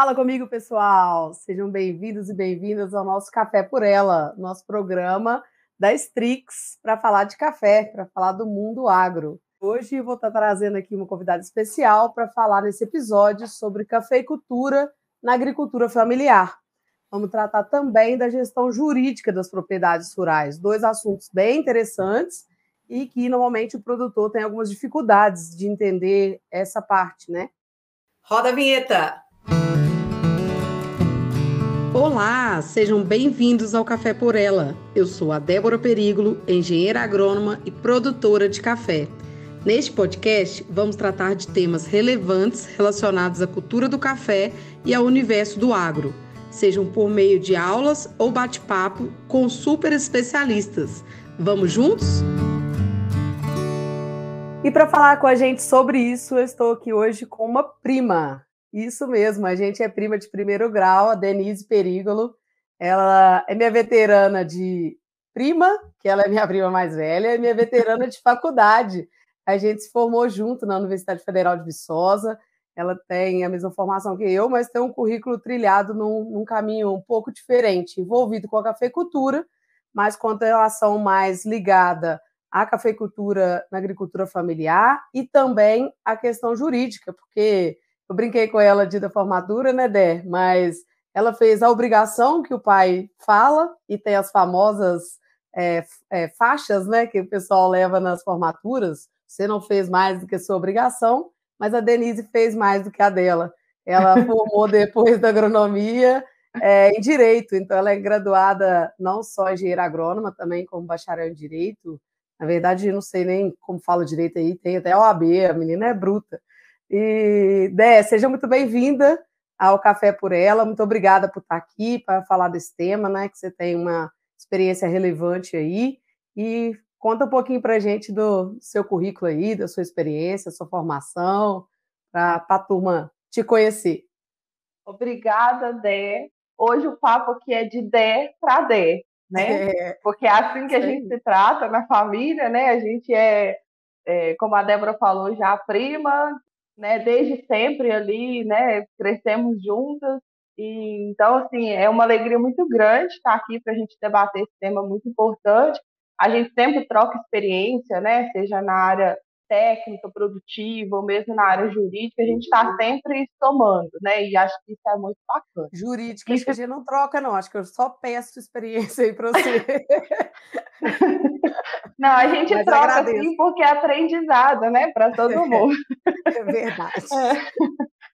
Fala comigo, pessoal! Sejam bem-vindos e bem-vindas ao nosso Café por Ela, nosso programa da Strix para falar de café, para falar do mundo agro. Hoje vou estar trazendo aqui uma convidada especial para falar nesse episódio sobre cafeicultura na agricultura familiar. Vamos tratar também da gestão jurídica das propriedades rurais, dois assuntos bem interessantes e que normalmente o produtor tem algumas dificuldades de entender essa parte, né? Roda a vinheta! Olá, sejam bem-vindos ao Café por Ela. Eu sou a Débora Perígolo, engenheira agrônoma e produtora de café. Neste podcast, vamos tratar de temas relevantes relacionados à cultura do café e ao universo do agro, sejam por meio de aulas ou bate-papo com super especialistas. Vamos juntos? E para falar com a gente sobre isso, eu estou aqui hoje com uma prima, isso mesmo, a gente é prima de primeiro grau, a Denise Perigolo. Ela é minha veterana de prima, que ela é minha prima mais velha, e minha veterana de faculdade. A gente se formou junto na Universidade Federal de Viçosa. Ela tem a mesma formação que eu, mas tem um currículo trilhado num, num caminho um pouco diferente, envolvido com a cafeicultura, mas com a relação mais ligada à cafeicultura na agricultura familiar e também à questão jurídica, porque eu brinquei com ela dia da formatura, né, Dé? Mas ela fez a obrigação que o pai fala e tem as famosas é, é, faixas, né, que o pessoal leva nas formaturas. Você não fez mais do que a sua obrigação, mas a Denise fez mais do que a dela. Ela formou depois da agronomia é, em direito, então ela é graduada não só engenheira agrônoma, também como bacharel em direito. Na verdade, não sei nem como fala direito aí, tem até OAB, a menina é bruta. E, Dé, seja muito bem-vinda ao Café por Ela. Muito obrigada por estar aqui para falar desse tema, né? Que você tem uma experiência relevante aí. E conta um pouquinho para a gente do seu currículo aí, da sua experiência, sua formação, para a turma te conhecer. Obrigada, Dé. Hoje o papo aqui é de Dé para Dé, né? É, Porque é assim que a gente se trata na família, né? A gente é, é, como a Débora falou, já prima, né, desde sempre ali, né, crescemos juntas. E, então, assim, é uma alegria muito grande estar aqui para a gente debater esse tema muito importante. A gente sempre troca experiência, né, seja na área técnica, produtiva, ou mesmo na área jurídica, a gente está sempre somando, né? E acho que isso é muito bacana. Jurídica, acho que a gente não troca, não. Acho que eu só peço experiência aí para você. não, a gente Mas troca agradeço. sim, porque é aprendizado, né? Para todo mundo. É verdade. É.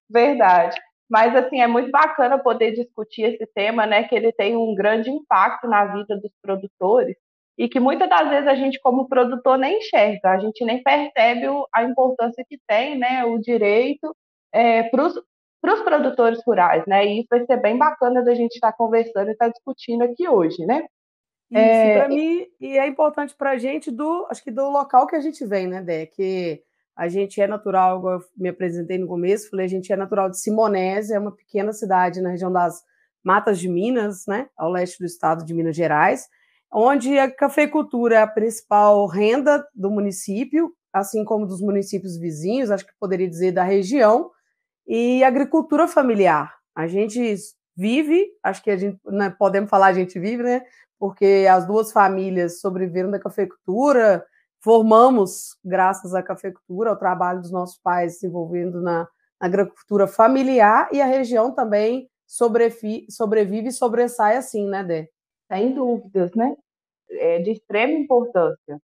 Verdade. Mas, assim, é muito bacana poder discutir esse tema, né? Que ele tem um grande impacto na vida dos produtores e que muitas das vezes a gente, como produtor, nem enxerga, a gente nem percebe a importância que tem né, o direito é, para os produtores rurais, né? E isso vai ser bem bacana da gente estar tá conversando e estar tá discutindo aqui hoje, né? Isso, é, para mim, e é importante para a gente do, acho que do local que a gente vem, né, Dé? Que a gente é natural, eu me apresentei no começo, falei, a gente é natural de Simonésia, é uma pequena cidade na região das Matas de Minas, né, ao leste do estado de Minas Gerais, onde a cafeicultura é a principal renda do município, assim como dos municípios vizinhos, acho que poderia dizer da região, e agricultura familiar. A gente vive, acho que a gente né, podemos falar a gente vive, né? Porque as duas famílias sobreviveram da cafeicultura, formamos graças à cafeicultura, ao trabalho dos nossos pais se envolvendo na, agricultura familiar e a região também sobrevive e sobressai assim, né, Dé? Sem dúvidas, né? é, de extrema importância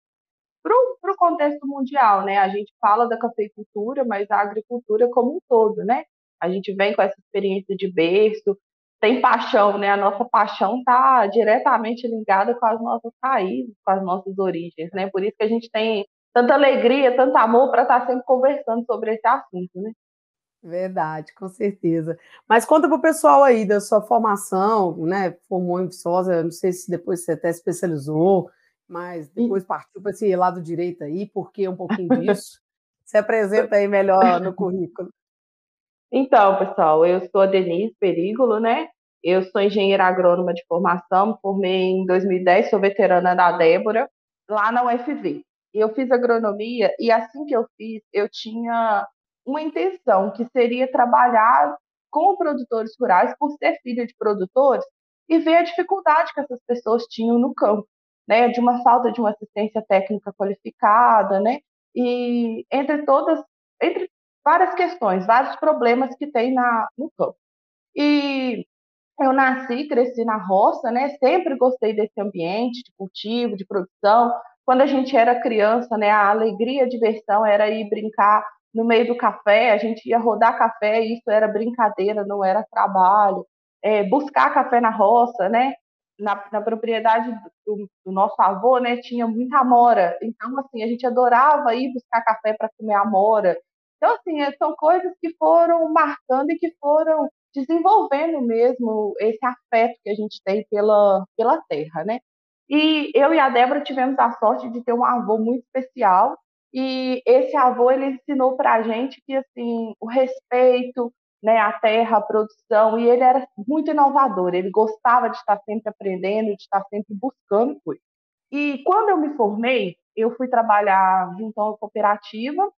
para o contexto mundial, né? A gente fala da cafeicultura, mas a agricultura como um todo, né? A gente vem com essa experiência de berço, tem paixão, né? A nossa paixão está diretamente ligada com as nossas raízes, com as nossas origens, né? Por isso que a gente tem tanta alegria, tanto amor para estar tá sempre conversando sobre esse assunto, né? Verdade, com certeza. Mas conta para o pessoal aí da sua formação, né? Formou em Viçosa, não sei se depois você até especializou, mas depois partiu para esse lado direito aí, por que um pouquinho disso? Se apresenta aí melhor no currículo. Então, pessoal, eu sou a Denise Perígolo, né? Eu sou engenheira agrônoma de formação, formei em 2010, sou veterana da Débora, lá na UFV. Eu fiz agronomia e assim que eu fiz, eu tinha uma intenção, que seria trabalhar com produtores rurais por ser filha de produtores e ver a dificuldade que essas pessoas tinham no campo, né, de uma falta de uma assistência técnica qualificada, né, e entre todas, entre várias questões, vários problemas que tem na, no campo. E eu nasci, cresci na roça, né? Sempre gostei desse ambiente de cultivo, de produção. Quando a gente era criança, né, a alegria, a diversão era ir brincar no meio do café, a gente ia rodar café, isso era brincadeira, não era trabalho. É, buscar café na roça, né? Na, na propriedade do, do, nosso avô, né, tinha muita amora. Então, assim, a gente adorava ir buscar café para comer amora. Então, assim, é, são coisas que foram marcando e que foram desenvolvendo mesmo esse afeto que a gente tem pela, pela terra, né? E eu e a Débora tivemos a sorte de ter um avô muito especial, e esse avô ele ensinou para a gente que assim o respeito, né, à terra, à produção, e ele era muito inovador. Ele gostava de estar sempre aprendendo, de estar sempre buscando coisas. E quando eu me formei, eu fui trabalhar a uma cooperativa,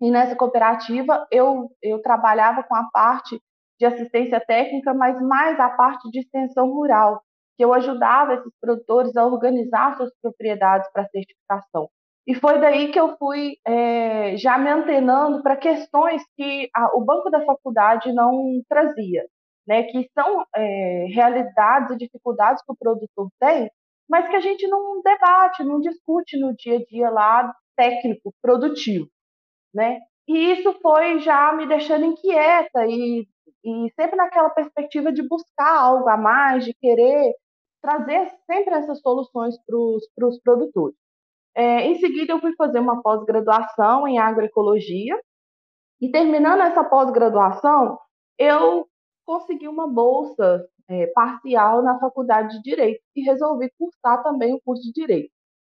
e nessa cooperativa eu, eu trabalhava com a parte de assistência técnica, mas mais a parte de extensão rural, que eu ajudava esses produtores a organizar suas propriedades para certificação. E foi daí que eu fui é, já me antenando para questões que a, o banco da faculdade não trazia, né, que são é, realidades e dificuldades que o produtor tem, mas que a gente não debate, não discute no dia a dia lá técnico, produtivo, né? E isso foi já me deixando inquieta e e sempre naquela perspectiva de buscar algo a mais, de querer trazer sempre essas soluções para os produtores. É, em seguida, eu fui fazer uma pós-graduação em agroecologia, e terminando essa pós-graduação, eu consegui uma bolsa é, parcial na faculdade de Direito e resolvi cursar também o curso de Direito.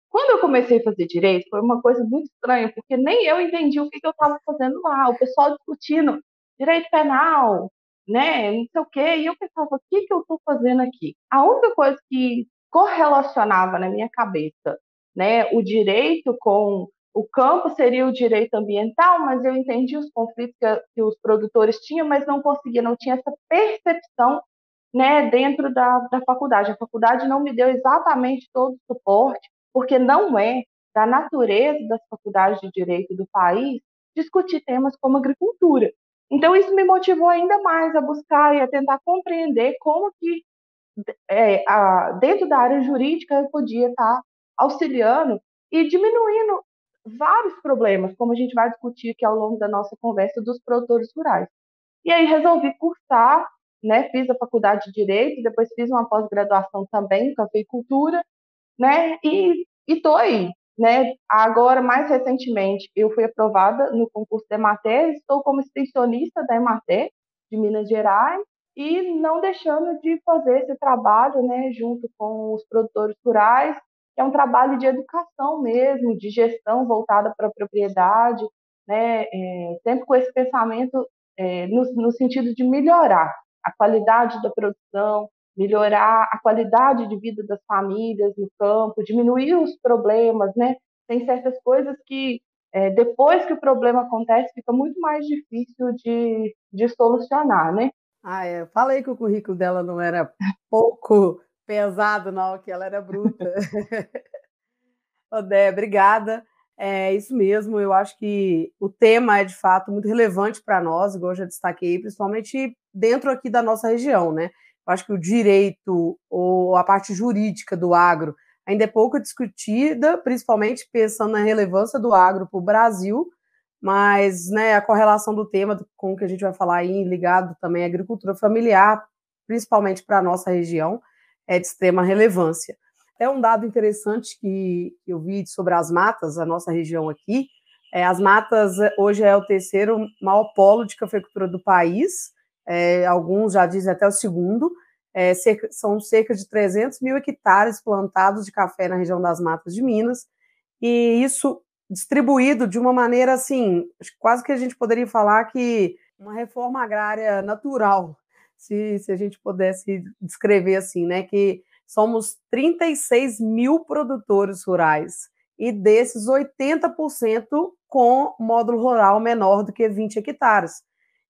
Quando eu comecei a fazer Direito, foi uma coisa muito estranha, porque nem eu entendi o que, que eu estava fazendo lá, o pessoal discutindo direito penal, né, não sei o quê, e eu pensava, o que, que eu estou fazendo aqui? A única coisa que correlacionava na minha cabeça, né, o direito com o campo seria o direito ambiental, mas eu entendi os conflitos que, que os produtores tinham, mas não conseguia, não tinha essa percepção né, dentro da, da faculdade. A faculdade não me deu exatamente todo o suporte, porque não é da natureza das faculdades de direito do país discutir temas como agricultura. Então, isso me motivou ainda mais a buscar e a tentar compreender como que, é, a, dentro da área jurídica, eu podia estar auxiliando e diminuindo vários problemas, como a gente vai discutir aqui ao longo da nossa conversa, dos produtores rurais. E aí resolvi cursar, né, fiz a faculdade de Direito, depois fiz uma pós-graduação também em cafeicultura, né, e estou aí, né? Agora, mais recentemente, eu fui aprovada no concurso da Emater, estou como extensionista da Emater de Minas Gerais e não deixando de fazer esse trabalho, né, junto com os produtores rurais, é um trabalho de educação mesmo, de gestão voltada para a propriedade, né, é, sempre com esse pensamento é, no, no sentido de melhorar a qualidade da produção, melhorar a qualidade de vida das famílias no campo, diminuir os problemas, né? Tem certas coisas que é, depois que o problema acontece fica muito mais difícil de, de solucionar, né? Ah, é. Falei que o currículo dela não era pouco pesado, não, que ela era bruta. Odé, obrigada. É isso mesmo, eu acho que o tema é de fato muito relevante para nós, igual eu já destaquei, principalmente dentro aqui da nossa região, né? Eu acho que o direito ou a parte jurídica do agro ainda é pouco discutida, principalmente pensando na relevância do agro para o Brasil, mas né, a correlação do tema com o que a gente vai falar aí, ligado também à agricultura familiar, principalmente para a nossa região, é de extrema relevância. É um dado interessante que eu vi sobre as matas, a nossa região aqui. É, as matas hoje é o terceiro maior polo de cafeicultura do país, é, alguns já dizem até o segundo, é, cerca, são cerca de 300 mil hectares plantados de café na região das matas de Minas, e isso distribuído de uma maneira assim, quase que a gente poderia falar que uma reforma agrária natural, se, se a gente pudesse descrever assim, né, que somos 36 mil produtores rurais, e desses 80% com módulo rural menor do que 20 hectares.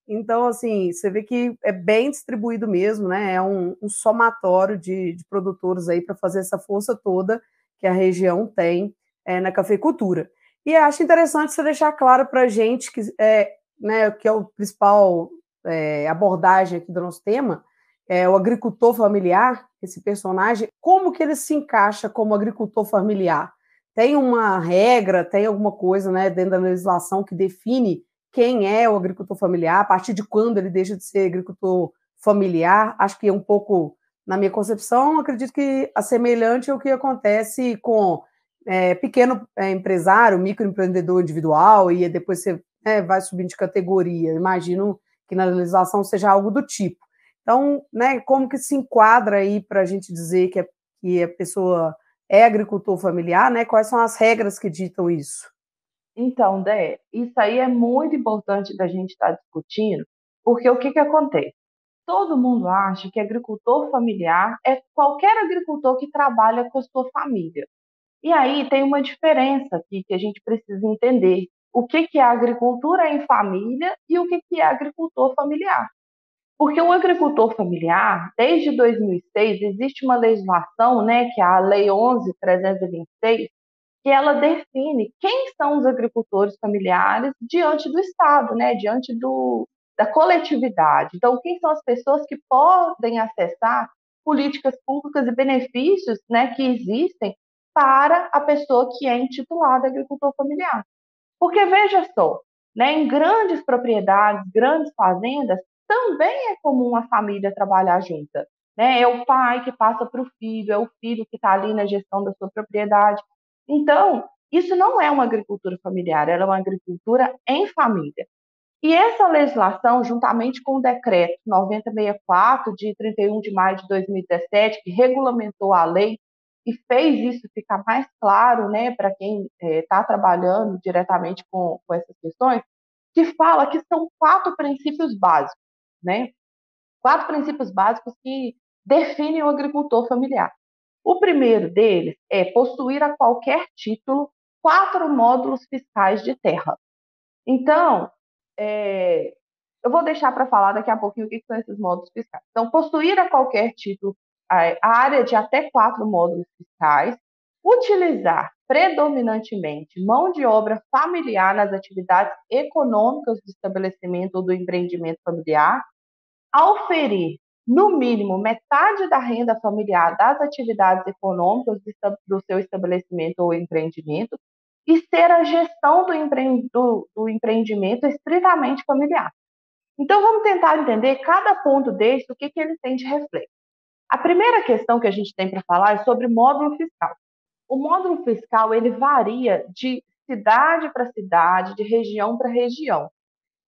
Então, assim, você vê que é bem distribuído mesmo, né? É um, um somatório de, de, produtores aí para fazer essa força toda que a região tem é, na cafeicultura. E acho interessante você deixar claro para a gente que é, né, que é o principal é, abordagem aqui do nosso tema, é o agricultor familiar, esse personagem, como que ele se encaixa como agricultor familiar? Tem uma regra, tem alguma coisa né, dentro da legislação que define quem é o agricultor familiar, a partir de quando ele deixa de ser agricultor familiar. Acho que é um pouco, na minha concepção, acredito que a semelhante ao que acontece com é, pequeno é, empresário, microempreendedor individual, e depois você é, vai subindo de categoria. Imagino legislação seja algo do tipo. Então, né, como que se enquadra aí para a gente dizer que a, que a pessoa é agricultor familiar, né? Quais são as regras que ditam isso? Então, Dé, isso aí é muito importante da gente estar tá discutindo, porque o que, que acontece? Todo mundo acha que agricultor familiar é qualquer agricultor que trabalha com a sua família. E aí tem uma diferença aqui que a gente precisa entender. O que, que é agricultura em família e o que, que é agricultor familiar. Porque o agricultor familiar, desde 2006, existe uma legislação, né, que é a Lei 11.326, que ela define quem são os agricultores familiares diante do Estado, né, diante do, da coletividade. Então, quem são as pessoas que podem acessar políticas públicas e benefícios né, que existem para a pessoa que é intitulada agricultor familiar. Porque veja só, né, em grandes propriedades, grandes fazendas, também é comum a família trabalhar junta. Né? É o pai que passa para o filho, é o filho que está ali na gestão da sua propriedade. Então, isso não é uma agricultura familiar, ela é uma agricultura em família. E essa legislação, juntamente com o decreto 9064, de 31 de maio de 2017, que regulamentou a lei e fez isso ficar mais claro né, para quem está eh, é, trabalhando diretamente com, com essas questões, que fala que são quatro princípios básicos, né? Quatro princípios básicos que definem o agricultor familiar. O primeiro deles é possuir a qualquer título quatro módulos fiscais de terra. Então, é, eu vou deixar para falar daqui a pouquinho o que são esses módulos fiscais. Então, possuir a qualquer título a área de até quatro módulos fiscais, utilizar predominantemente mão de obra familiar nas atividades econômicas do estabelecimento ou do empreendimento familiar, auferir no mínimo metade da renda familiar das atividades econômicas do seu estabelecimento ou empreendimento e ser a gestão do, empre... do, do empreendimento estritamente familiar. Então, vamos tentar entender cada ponto desse, o que, que ele tem de reflexo. A primeira questão que a gente tem para falar é sobre módulo fiscal. O módulo fiscal ele varia de cidade para cidade, de região para região.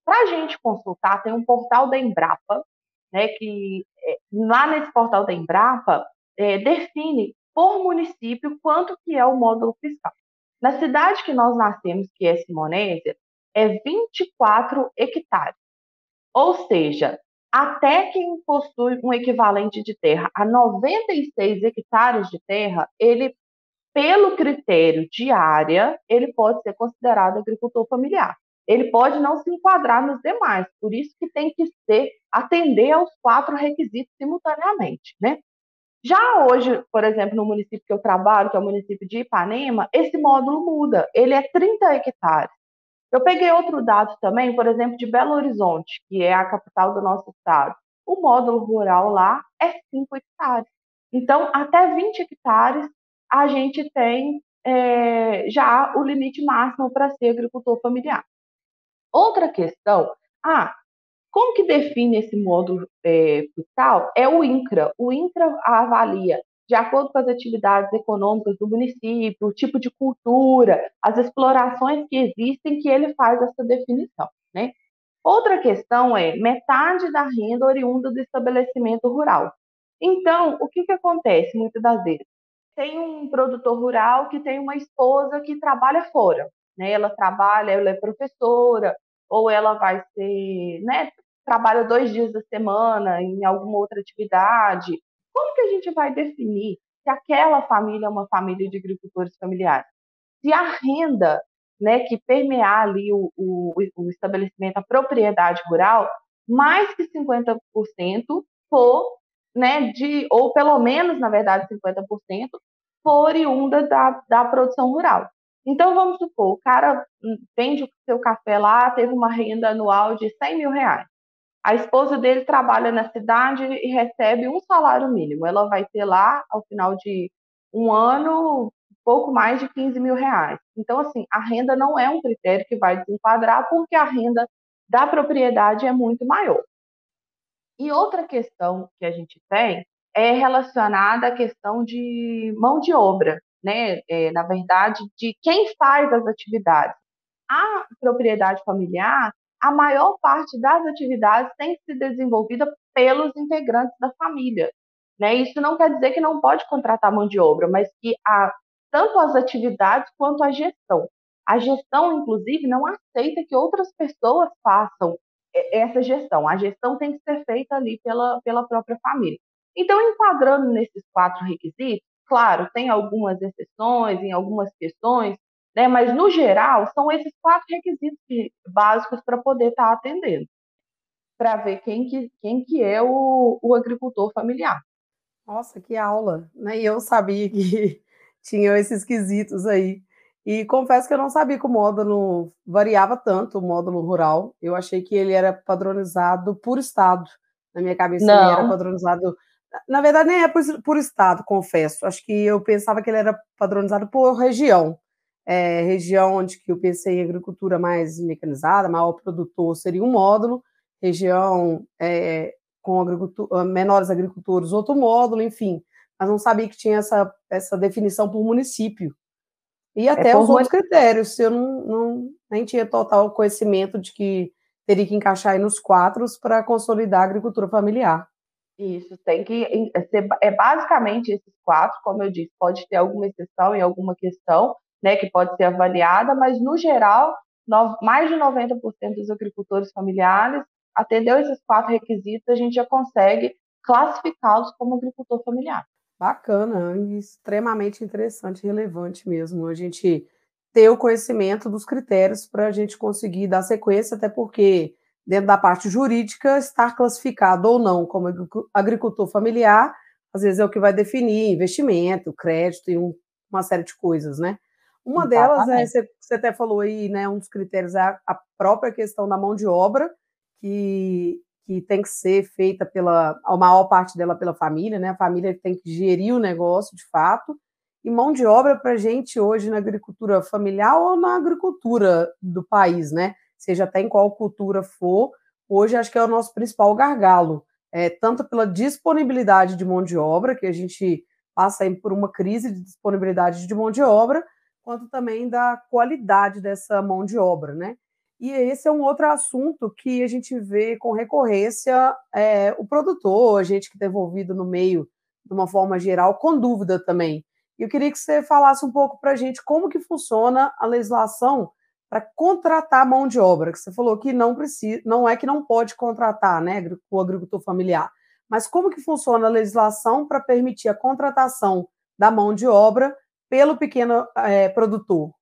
Para a gente consultar, tem um portal da Embrapa, né, que é, lá nesse portal da Embrapa é, define por município quanto que é o módulo fiscal. Na cidade que nós nascemos, que é Simonésia, é 24 hectares. Ou seja, até quem possui um equivalente de terra a 96 hectares de terra, ele, pelo critério de área, ele pode ser considerado agricultor familiar ele pode não se enquadrar nos demais. Por isso que tem que ser atender aos quatro requisitos simultaneamente, né? Já hoje, por exemplo, no município que eu trabalho, que é o município de Ipanema, esse módulo muda. Ele é 30 hectares. Eu peguei outro dado também, por exemplo, de Belo Horizonte, que é a capital do nosso estado. O módulo rural lá é 5 hectares. Então, até 20 hectares a gente tem é, já o limite máximo para ser agricultor familiar. Outra questão, ah, como que define esse módulo é, fiscal? É o INCRA. O INCRA avalia, de acordo com as atividades econômicas do município, o tipo de cultura, as explorações que existem, que ele faz essa definição. Né? Outra questão é metade da renda oriunda do estabelecimento rural. Então, o que, que acontece muitas das vezes? Tem um produtor rural que tem uma esposa que trabalha fora né? Ela trabalha, ela é professora, ou ela vai ser, né? Trabalha dois dias da semana em alguma outra atividade. Como que a gente vai definir se aquela família é uma família de agricultores familiares? Se a renda, né, que permear ali o, o, o estabelecimento, a propriedade rural, mais que 50% for, né, de, ou pelo menos, na verdade, 50% for oriunda da, da produção rural. Então, vamos supor, o cara vende o seu café lá, teve uma renda anual de 100 mil reais. A esposa dele trabalha na cidade e recebe um salário mínimo. Ela vai ter lá, ao final de um ano, pouco mais de 15 mil reais. Então, assim, a renda não é um critério que vai desenquadrar, porque a renda da propriedade é muito maior. E outra questão que a gente tem é relacionada à questão de mão de obra, né? É, na verdade, de quem faz as atividades. A propriedade familiar, a maior parte das atividades tem que ser desenvolvida pelos integrantes da família. Né? Isso não quer dizer que não pode contratar mão de obra, mas que a, tanto as atividades quanto a gestão. A gestão, inclusive, não aceita que outras pessoas façam essa gestão. A gestão tem que ser feita ali pela, pela própria família. Então, enquadrando nesses quatro requisitos, claro, tem algumas exceções em algumas questões, né, mas no geral são esses quatro requisitos básicos para poder estar tá atendendo, para ver quem que, quem que é o, o agricultor familiar. Nossa, que aula! Nem eu sabia que tinham esses quesitos aí. E confesso que eu não sabia que o módulo variava tanto, o módulo rural. Eu achei que ele era padronizado por estado. Na minha cabeça, não. ele era padronizado na verdade, nem é por, por, estado, confesso. Acho que eu pensava que ele era padronizado por região. É, região onde que eu pensei em agricultura mais mecanizada, maior produtor seria um módulo, região é, com agricultura, menores agricultores, outro módulo, enfim. Mas não sabia que tinha essa, essa definição por município. E é até é os outros critérios. Eu não, não, nem tinha total conhecimento de que teria que encaixar aí nos quatro para consolidar a agricultura familiar. Isso, tem que é ser é basicamente esses quatro, como eu disse, pode ter alguma exceção em alguma questão, né, que pode ser avaliada, mas no geral, no, mais de 90% dos agricultores familiares atendeu esses quatro requisitos, a gente já consegue classificá-los como agricultor familiar. Bacana, extremamente interessante relevante mesmo a gente ter o conhecimento dos critérios para a gente conseguir dar sequência, até porque dentro da parte jurídica, estar classificado ou não como agricultor familiar, às vezes é o que vai definir investimento, crédito e um, uma série de coisas, né? Uma Exatamente. delas é, você, você, até falou aí, né, um dos critérios é a, a, própria questão da mão de obra, que, que tem que ser feita pela, a maior parte dela pela família, né? A família tem que gerir o negócio de fato. E mão de obra para gente hoje na agricultura familiar ou na agricultura do país, né? seja até em qual cultura for, hoje acho que é o nosso principal gargalo, é, tanto pela disponibilidade de mão de obra, que a gente passa aí por uma crise de disponibilidade de mão de obra, quanto também da qualidade dessa mão de obra, né? E esse é um outro assunto que a gente vê com recorrência é, o produtor, a gente que está envolvido no meio de uma forma geral, com dúvida também. Eu queria que você falasse um pouco para a gente como que funciona a legislação para contratar mão de obra, que você falou que não precisa, não é que não pode contratar, né, o agricultor familiar, mas como que funciona a legislação para permitir a contratação da mão de obra pelo pequeno é, produtor?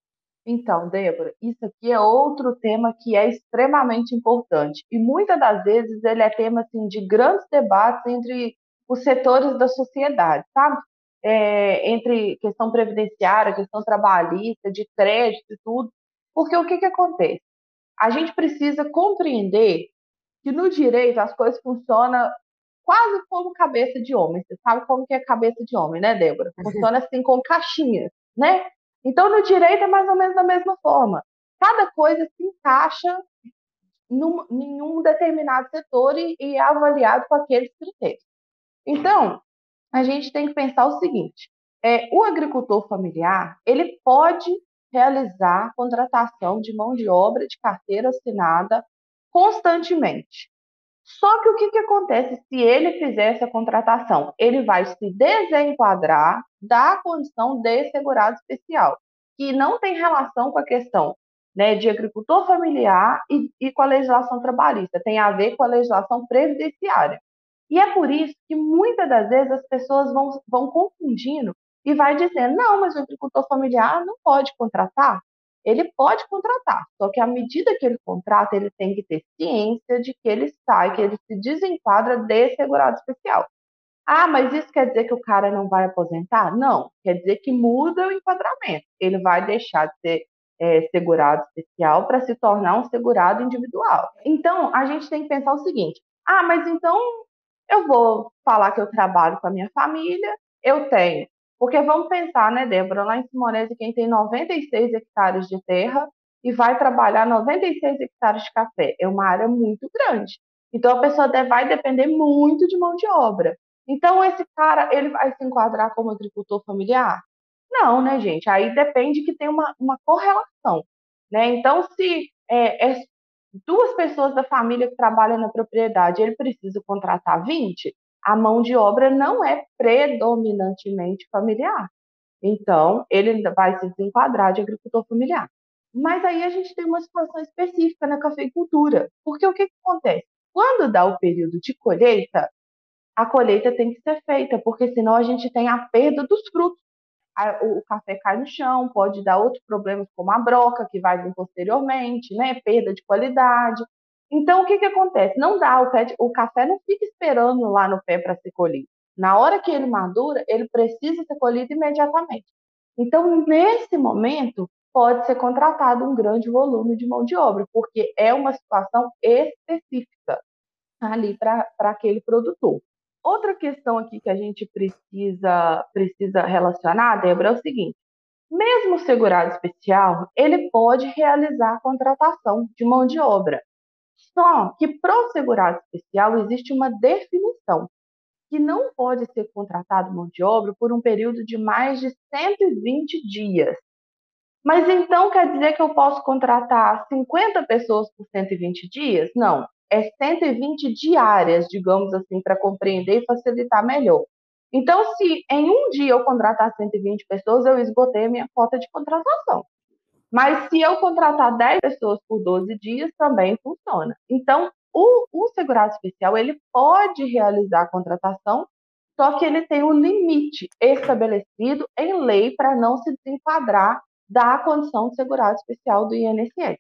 Então, Débora, isso aqui é outro tema que é extremamente importante e muitas das vezes ele é tema assim de grandes debates entre os setores da sociedade, sabe? É, entre questão previdenciária, questão trabalhista, de crédito e tudo. Porque o que, que acontece? A gente precisa compreender que no direito as coisas funcionam quase como cabeça de homem. Você sabe como que é cabeça de homem, né, Débora? Funciona assim com caixinhas, né? Então no direito é mais ou menos da mesma forma. Cada coisa se encaixa num, em um determinado setor e, e é avaliado com aqueles critérios. Então, a gente tem que pensar o seguinte: é, o agricultor familiar ele pode realizar contratação de mão de obra de carteira assinada constantemente. Só que o que, que acontece se ele fizer essa contratação? Ele vai se desenquadrar da condição de segurado especial, que não tem relação com a questão né, de agricultor familiar e, e com a legislação trabalhista, tem a ver com a legislação previdenciária. E é por isso que muitas das vezes as pessoas vão, vão confundindo e vai dizer: não, mas o agricultor familiar não pode contratar, ele pode contratar, só que à medida que ele contrata, ele tem que ter ciência de que ele sai, que ele se desenquadra de segurado especial. Ah, mas isso quer dizer que o cara não vai aposentar? Não, quer dizer que muda o enquadramento. Ele vai deixar de ser é, segurado especial para se tornar um segurado individual. Então, a gente tem que pensar o seguinte: ah, mas então eu vou falar que eu trabalho com a minha família, eu tenho. Porque vamos pensar, né, Débora, lá em Simonese, quem tem 96 hectares de terra e vai trabalhar 96 hectares de café, é uma área muito grande. Então, a pessoa vai depender muito de mão de obra. Então, esse cara, ele vai se enquadrar como agricultor familiar? Não, né, gente? Aí depende que tem uma, uma correlação. Né? Então, se é, é duas pessoas da família que trabalham na propriedade, ele precisa contratar 20, a mão de obra não é predominantemente familiar. Então, ele vai se desenquadrar de agricultor familiar. Mas aí a gente tem uma situação específica na cafeicultura. Porque o que, que acontece? Quando dá o período de colheita, a colheita tem que ser feita, porque senão a gente tem a perda dos frutos o café cai no chão, pode dar outros problemas como a broca, que vai vir posteriormente, né? Perda de qualidade. Então, o que, que acontece? Não dá, o, o café não fica esperando lá no pé para ser colhido. Na hora que ele madura, ele precisa ser colhido imediatamente. Então, nesse momento, pode ser contratado um grande volume de mão de obra, porque é uma situação específica ali para aquele produtor. Outra questão aqui que a gente precisa, precisa relacionar, Débora, é o seguinte: mesmo o segurado especial, ele pode realizar a contratação de mão de obra. Só que para o segurado especial existe uma definição que não pode ser contratado mão de obra por um período de mais de 120 dias. Mas então quer dizer que eu posso contratar 50 pessoas por 120 dias? Não é 120 diárias, digamos assim, para compreender e facilitar melhor. Então, se em um dia eu contratar 120 pessoas, eu esgotei a minha cota de contratação. Mas se eu contratar 10 pessoas por 12 dias, também funciona. Então, o, o segurado especial, ele pode realizar a contratação, só que ele tem um limite estabelecido em lei para não se desenquadrar da condição de segurado especial do INSS.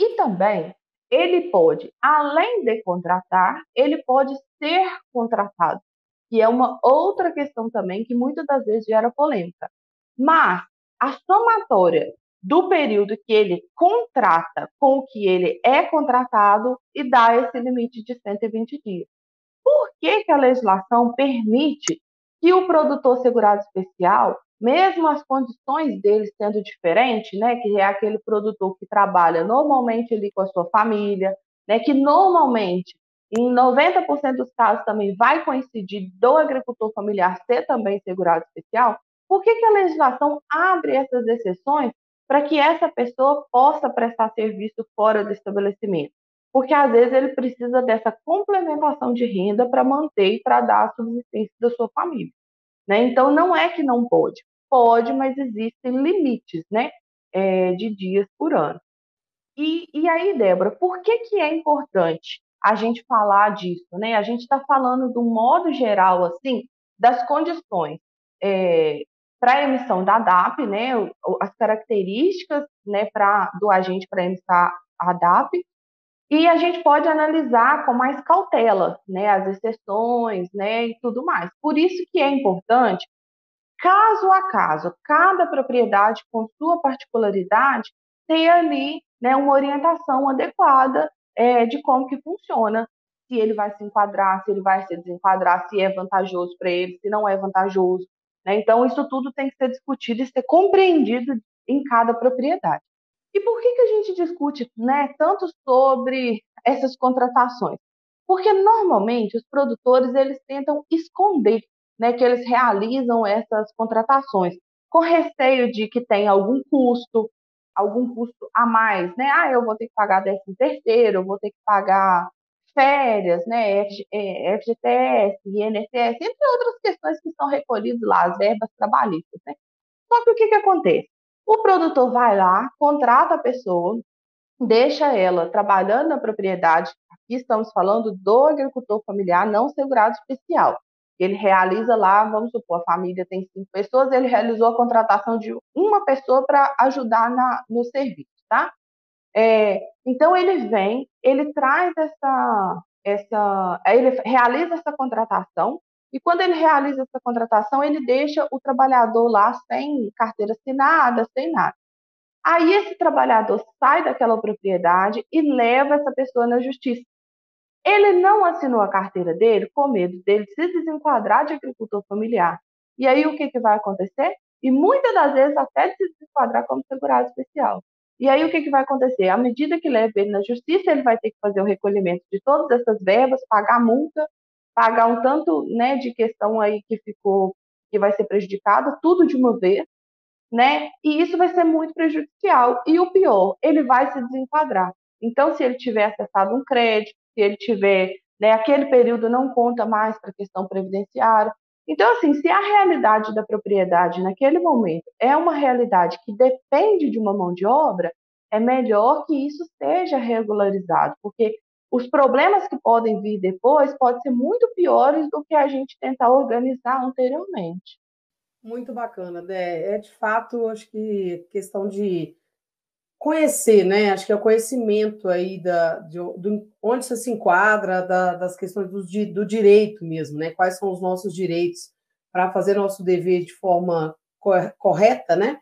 E também ele pode, além de contratar, ele pode ser contratado, que é uma outra questão também que muitas das vezes gera polêmica. Mas a somatória do período que ele contrata com o que ele é contratado e dá esse limite de 120 dias. Por que, que a legislação permite que o produtor segurado especial mesmo as condições dele sendo diferentes, né, que é aquele produtor que trabalha normalmente ali com a sua família, né, que normalmente, em 90% dos casos também vai coincidir do agricultor familiar ser também segurado especial, por que, que a legislação abre essas exceções para que essa pessoa possa prestar serviço fora do estabelecimento? Porque às vezes ele precisa dessa complementação de renda para manter e para dar a subsistência da sua família. Né? Então, não é que não pode. Pode, mas existem limites né, é, de dias por ano. E, e aí, Débora, por que, que é importante a gente falar disso? Né? A gente está falando do modo geral, assim, das condições é, para a emissão da DAP, né, as características né, pra, do agente para emitir a DAP, e a gente pode analisar com mais cautela, né, as exceções, né, e tudo mais. Por isso que é importante, caso a caso, cada propriedade com sua particularidade, ter ali, né, uma orientação adequada é, de como que funciona, se ele vai se enquadrar, se ele vai se desenquadrar, se é vantajoso para ele, se não é vantajoso. Né? Então, isso tudo tem que ser discutido e ser compreendido em cada propriedade. E por que, que a gente discute né, tanto sobre essas contratações? Porque normalmente os produtores eles tentam esconder né, que eles realizam essas contratações com receio de que tem algum custo, algum custo a mais, né? Ah, eu vou ter que pagar décimo terceiro, eu vou ter que pagar férias, né, FGTS, INSS, entre outras questões que são recolhidas lá, as verbas trabalhistas, né? Só que o que, que acontece? O produtor vai lá, contrata a pessoa, deixa ela trabalhando na propriedade. Aqui estamos falando do agricultor familiar não segurado especial. ele realiza lá, vamos supor, a família tem cinco pessoas, ele realizou a contratação de uma pessoa para ajudar na, no serviço, tá? É, então ele vem, ele traz essa, essa, ele realiza essa contratação e quando ele realiza essa contratação, ele deixa o trabalhador lá sem carteira assinada, sem nada. Aí esse trabalhador sai daquela propriedade e leva essa pessoa na justiça. Ele não assinou a carteira dele com medo dele se desenquadrar de agricultor familiar. E aí o que, que vai acontecer? E muitas das vezes até se desenquadrar como segurado especial. E aí o que, que vai acontecer? À medida que leva ele na justiça, ele vai ter que fazer o recolhimento de todas essas verbas, pagar multa, pagar um tanto né, de questão aí que ficou, que vai ser prejudicada, tudo de uma vez, né? E isso vai ser muito prejudicial. E o pior, ele vai se desenquadrar. Então, se ele tiver acessado um crédito, se ele tiver, né, aquele período não conta mais para a questão previdenciária. Então, assim, se a realidade da propriedade naquele momento é uma realidade que depende de uma mão de obra, é melhor que isso seja regularizado, porque os problemas que podem vir depois podem ser muito piores do que a gente tentar organizar anteriormente. Muito bacana, Dé. É de fato, acho que questão de conhecer, né? Acho que é o conhecimento aí da, de, de onde você se enquadra, da, das questões do, do direito mesmo, né? Quais são os nossos direitos para fazer nosso dever de forma correta, né?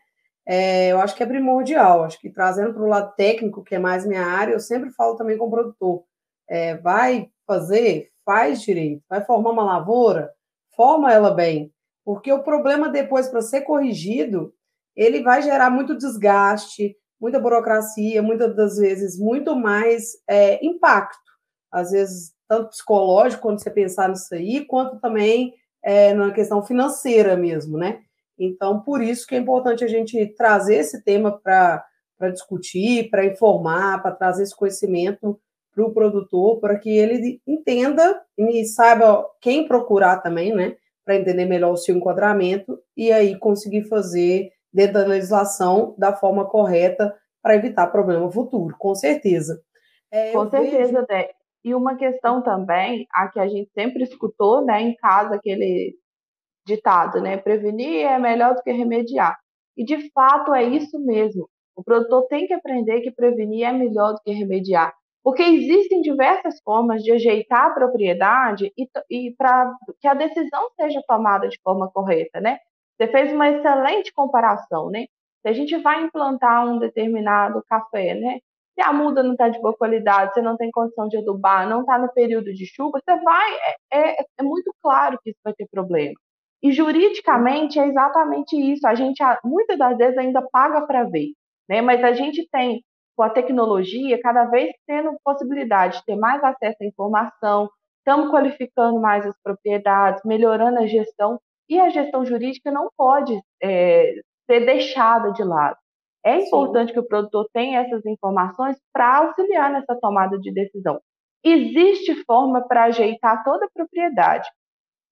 É, eu acho que é primordial. Acho que trazendo para o lado técnico, que é mais minha área, eu sempre falo também com o produtor. É, vai fazer, faz direito. Vai formar uma lavoura, forma ela bem. Porque o problema depois, para ser corrigido, ele vai gerar muito desgaste, muita burocracia, muitas das vezes muito mais é, impacto, às vezes tanto psicológico quando você pensar nisso aí, quanto também é, na questão financeira mesmo, né? Então, por isso que é importante a gente trazer esse tema para discutir, para informar, para trazer esse conhecimento para o produtor, para que ele entenda e saiba quem procurar também, né? Para entender melhor o seu enquadramento e aí conseguir fazer dentro da legislação da forma correta para evitar problema futuro, com certeza. É, com certeza, vejo... Dé. E uma questão também, a que a gente sempre escutou, né, em casa, aquele ditado, né, prevenir é melhor do que remediar. E de fato é isso mesmo. O produtor tem que aprender que prevenir é melhor do que remediar. Porque existem diversas formas de ajeitar a propriedade e, e para que a decisão seja tomada de forma correta, né? Você fez uma excelente comparação, né? Se a gente vai implantar um determinado café, né? Se a muda não está de boa qualidade, você não tem condição de adubar, não está no período de chuva, você vai. É, é, é, muito claro que isso vai ter problema. E juridicamente é exatamente isso. A gente muitas das vezes ainda paga para ver, né? Mas a gente tem com a tecnologia cada vez tendo possibilidade de ter mais acesso à informação, estamos qualificando mais as propriedades, melhorando a gestão e a gestão jurídica não pode é, ser deixada de lado. É importante Sim. que o produtor tenha essas informações para auxiliar nessa tomada de decisão. Existe forma para ajeitar toda a propriedade.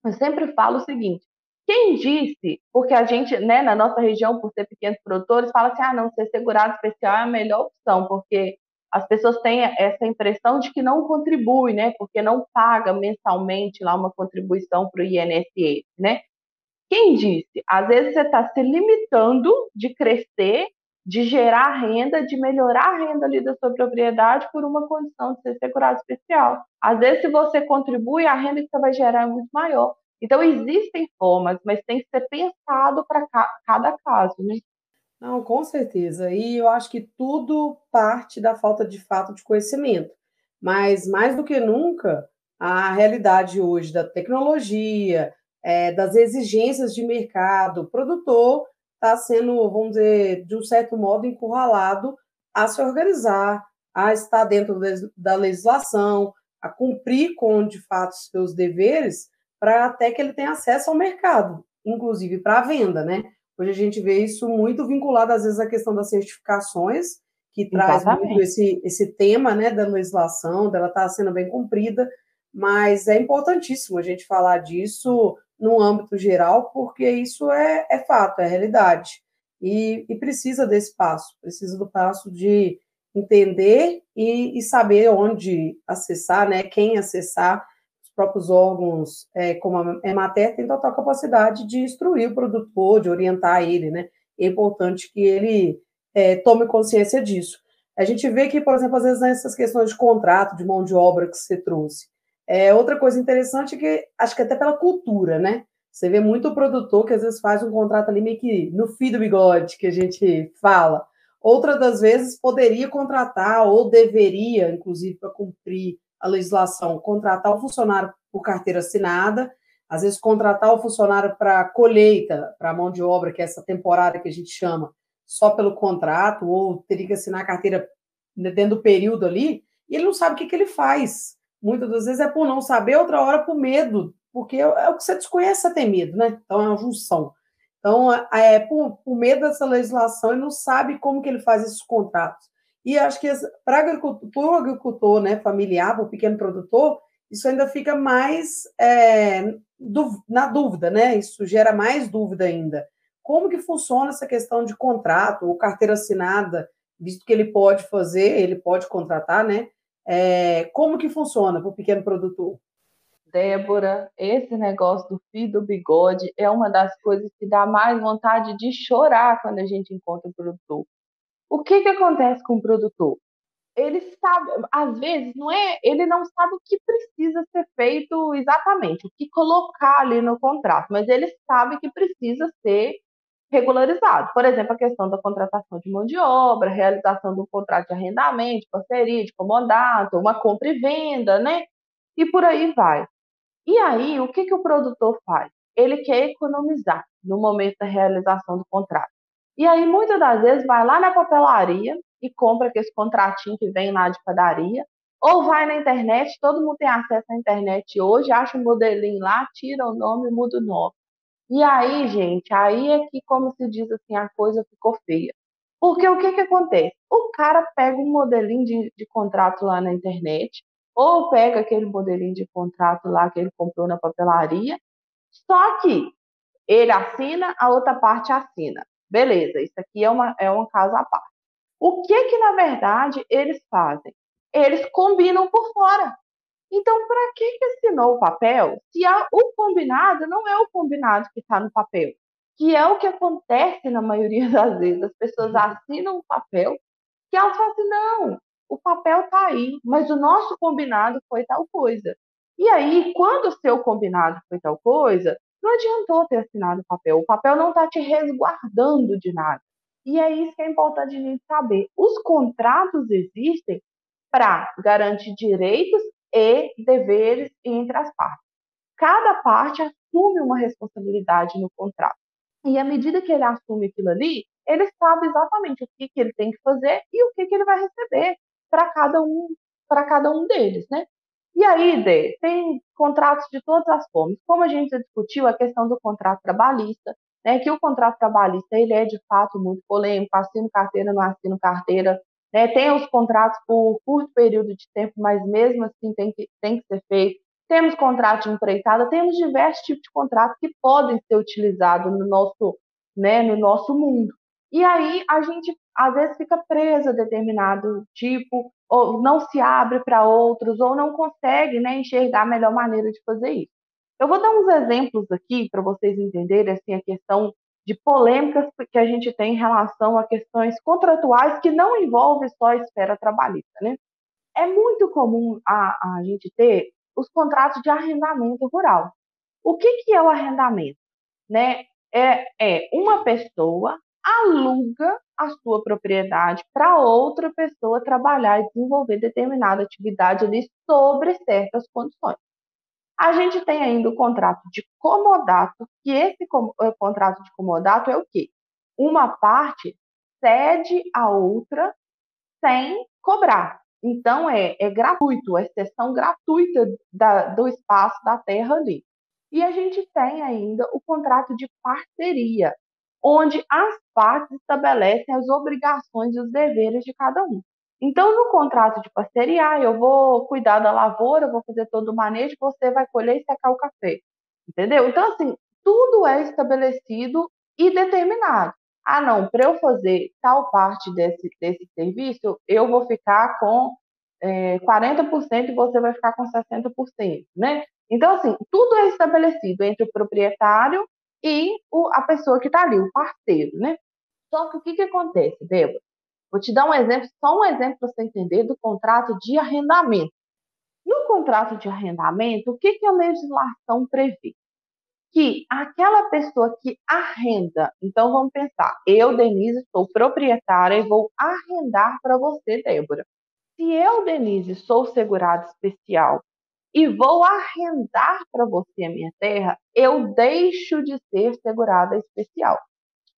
Eu sempre falo o seguinte: quem disse, porque a gente, né, na nossa região, por ser pequenos produtores, fala assim: ah, não, ser segurado especial é a melhor opção, porque as pessoas têm essa impressão de que não contribui, né, porque não paga mensalmente lá uma contribuição para o INSS, né? Quem disse? Às vezes você está se limitando de crescer, de gerar renda, de melhorar a renda ali da sua propriedade por uma condição de ser segurado especial. Às vezes, se você contribui, a renda que você vai gerar é muito maior. Então, existem formas, mas tem que ser pensado para cada caso, né? Não, com certeza. E eu acho que tudo parte da falta de fato de conhecimento. Mas, mais do que nunca, a realidade hoje da tecnologia, é, das exigências de mercado. O produtor está sendo, vamos dizer, de um certo modo, encurralado a se organizar, a estar dentro da legislação, a cumprir com, de fato, seus deveres, para até que ele tenha acesso ao mercado, inclusive para a venda, né? Hoje a gente vê isso muito vinculado, às vezes, à questão das certificações, que traz muito esse, esse tema né, da legislação, dela estar tá sendo bem cumprida, mas é importantíssimo a gente falar disso no âmbito geral, porque isso é, é fato, é realidade. E, e, precisa desse passo, precisa do passo de entender e, e, saber onde acessar, né, quem acessar. Os próprios órgãos, é, como a Emater, têm total capacidade de instruir o produtor, de orientar ele, né? É importante que ele é, tome consciência disso. A gente vê que, por exemplo, às vezes nessas questões de contrato, de mão de obra que você trouxe, é, outra coisa interessante é que, acho que até pela cultura, né? Você vê muito produtor que às vezes faz um contrato ali meio que no fio do bigode, que a gente fala. Outras das vezes poderia contratar, ou deveria, inclusive, para cumprir a legislação, contratar o funcionário por carteira assinada, às vezes contratar o funcionário para colheita, para mão de obra, que é essa temporada que a gente chama, só pelo contrato, ou teria que assinar a carteira dentro do período ali, e ele não sabe o que, que ele faz. Muitas das vezes é por não saber, outra hora por medo, porque é o que você desconhece, você tem medo, né? Então é uma junção. Então, é, por, por medo dessa legislação, ele não sabe como que ele faz esses contratos. E acho que para o agricultor né, familiar, para o pequeno produtor, isso ainda fica mais é, na dúvida, né? Isso gera mais dúvida ainda. Como que funciona essa questão de contrato ou carteira assinada, visto que ele pode fazer, ele pode contratar, né? É, como que funciona para o pequeno produtor? Débora, esse negócio do fio do bigode é uma das coisas que dá mais vontade de chorar quando a gente encontra o produtor. O que, que acontece com o produtor? Ele sabe, às vezes, não é, ele não sabe o que precisa ser feito exatamente, o que colocar ali no contrato, mas ele sabe que precisa ser regularizado. Por exemplo, a questão da contratação de mão de obra, realização do contrato de arrendamento, de parceria, de comodato, uma compra e venda, né? E por aí vai. E aí, o que, que o produtor faz? Ele quer economizar no momento da realização do contrato. E aí, muitas das vezes, vai lá na papelaria e compra aquele contratinho que vem lá de padaria, ou vai na internet, todo mundo tem acesso à internet hoje, acha um modelinho lá, tira o nome muda o nome. E aí, gente, aí é que, como se diz assim, a coisa ficou feia. Porque o que, que acontece? O cara pega um modelinho de, de contrato lá na internet, ou pega aquele modelinho de contrato lá que ele comprou na papelaria, só que ele assina, a outra parte assina. Beleza, isso aqui é, uma, é um caso à parte. O que que, na verdade, eles fazem? Eles combinam por fora. Então, para que, assinou o papel se há, o combinado não é o combinado que está no papel? Que é o que acontece na maioria das vezes. As pessoas uhum. assinam um papel que elas falam assim, não, o papel está aí, mas o nosso combinado foi tal coisa. E aí, quando o seu combinado foi tal coisa, não adiantou ter assinado o papel. O papel não está te resguardando de nada. E é isso que é importante a gente saber. Os contratos existem para garantir direitos e deveres entre as partes. Cada parte assume uma responsabilidade no contrato. E à medida que ele assume aquilo ali, ele sabe exatamente o que, que ele tem que fazer e o que, que ele vai receber para cada um para cada um deles, né? E aí, Dê, tem contratos de todas as formas. Como a gente discutiu, a questão do contrato trabalhista, né, que o contrato trabalhista ele é de fato muito polêmico, assino carteira, não assino carteira, né, tem os contratos por curto período de tempo, mas mesmo assim tem que, tem que ser feito. Temos contrato de empreitada, temos diversos tipos de contratos que podem ser utilizados no nosso, né, no nosso mundo. E aí a gente às vezes fica presa a determinado tipo, ou não se abre para outros, ou não consegue né, enxergar a melhor maneira de fazer isso. Eu vou dar uns exemplos aqui para vocês entenderem assim, a questão de polêmicas que a gente tem em relação a questões contratuais que não envolvem só a esfera trabalhista. Né? É muito comum a, a gente ter os contratos de arrendamento rural. O que, que é o arrendamento? Né? É, é uma pessoa aluga a sua propriedade para outra pessoa trabalhar e desenvolver determinada atividade ali sobre certas condições. A gente tem ainda o contrato de comodato, que esse eh, contrato de comodato é o quê? Uma parte cede a outra sem cobrar. Então, é, é gratuito, é exceção gratuita da, do espaço da terra ali. E a gente tem ainda o contrato de parceria, onde as partes estabelecem as obrigações e os deveres de cada um. Então, no contrato de parceria, ah, eu vou cuidar da lavoura, vou fazer todo o manejo, você vai colher e secar o café. Entendeu? Então, assim, tudo é estabelecido e determinado. Ah, não, para eu fazer tal parte desse, desse serviço, eu vou ficar com é, 40% e você vai ficar com 60%, né? Então, assim, tudo é estabelecido entre o proprietário e o, a pessoa que está ali, o parceiro, né? Só que o que, que acontece, Débora? Vou te dar um exemplo, só um exemplo para você entender do contrato de arrendamento. No contrato de arrendamento, o que, que a legislação prevê? Que aquela pessoa que arrenda, então vamos pensar, eu, Denise, sou proprietária e vou arrendar para você, Débora. Se eu, Denise, sou segurado especial e vou arrendar para você a minha terra, eu deixo de ser segurada especial.